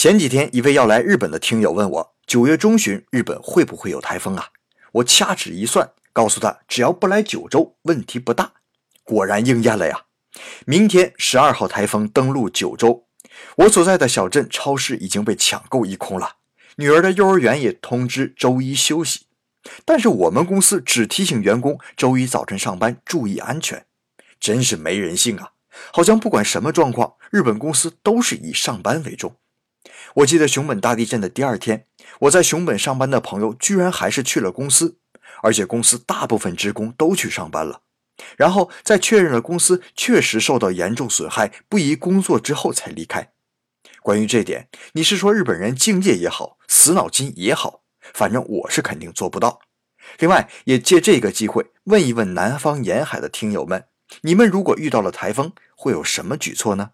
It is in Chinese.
前几天，一位要来日本的听友问我，九月中旬日本会不会有台风啊？我掐指一算，告诉他只要不来九州，问题不大。果然应验了呀！明天十二号台风登陆九州，我所在的小镇超市已经被抢购一空了。女儿的幼儿园也通知周一休息，但是我们公司只提醒员工周一早晨上班注意安全，真是没人性啊！好像不管什么状况，日本公司都是以上班为重。我记得熊本大地震的第二天，我在熊本上班的朋友居然还是去了公司，而且公司大部分职工都去上班了。然后在确认了公司确实受到严重损害，不宜工作之后才离开。关于这点，你是说日本人敬业也好，死脑筋也好，反正我是肯定做不到。另外，也借这个机会问一问南方沿海的听友们，你们如果遇到了台风，会有什么举措呢？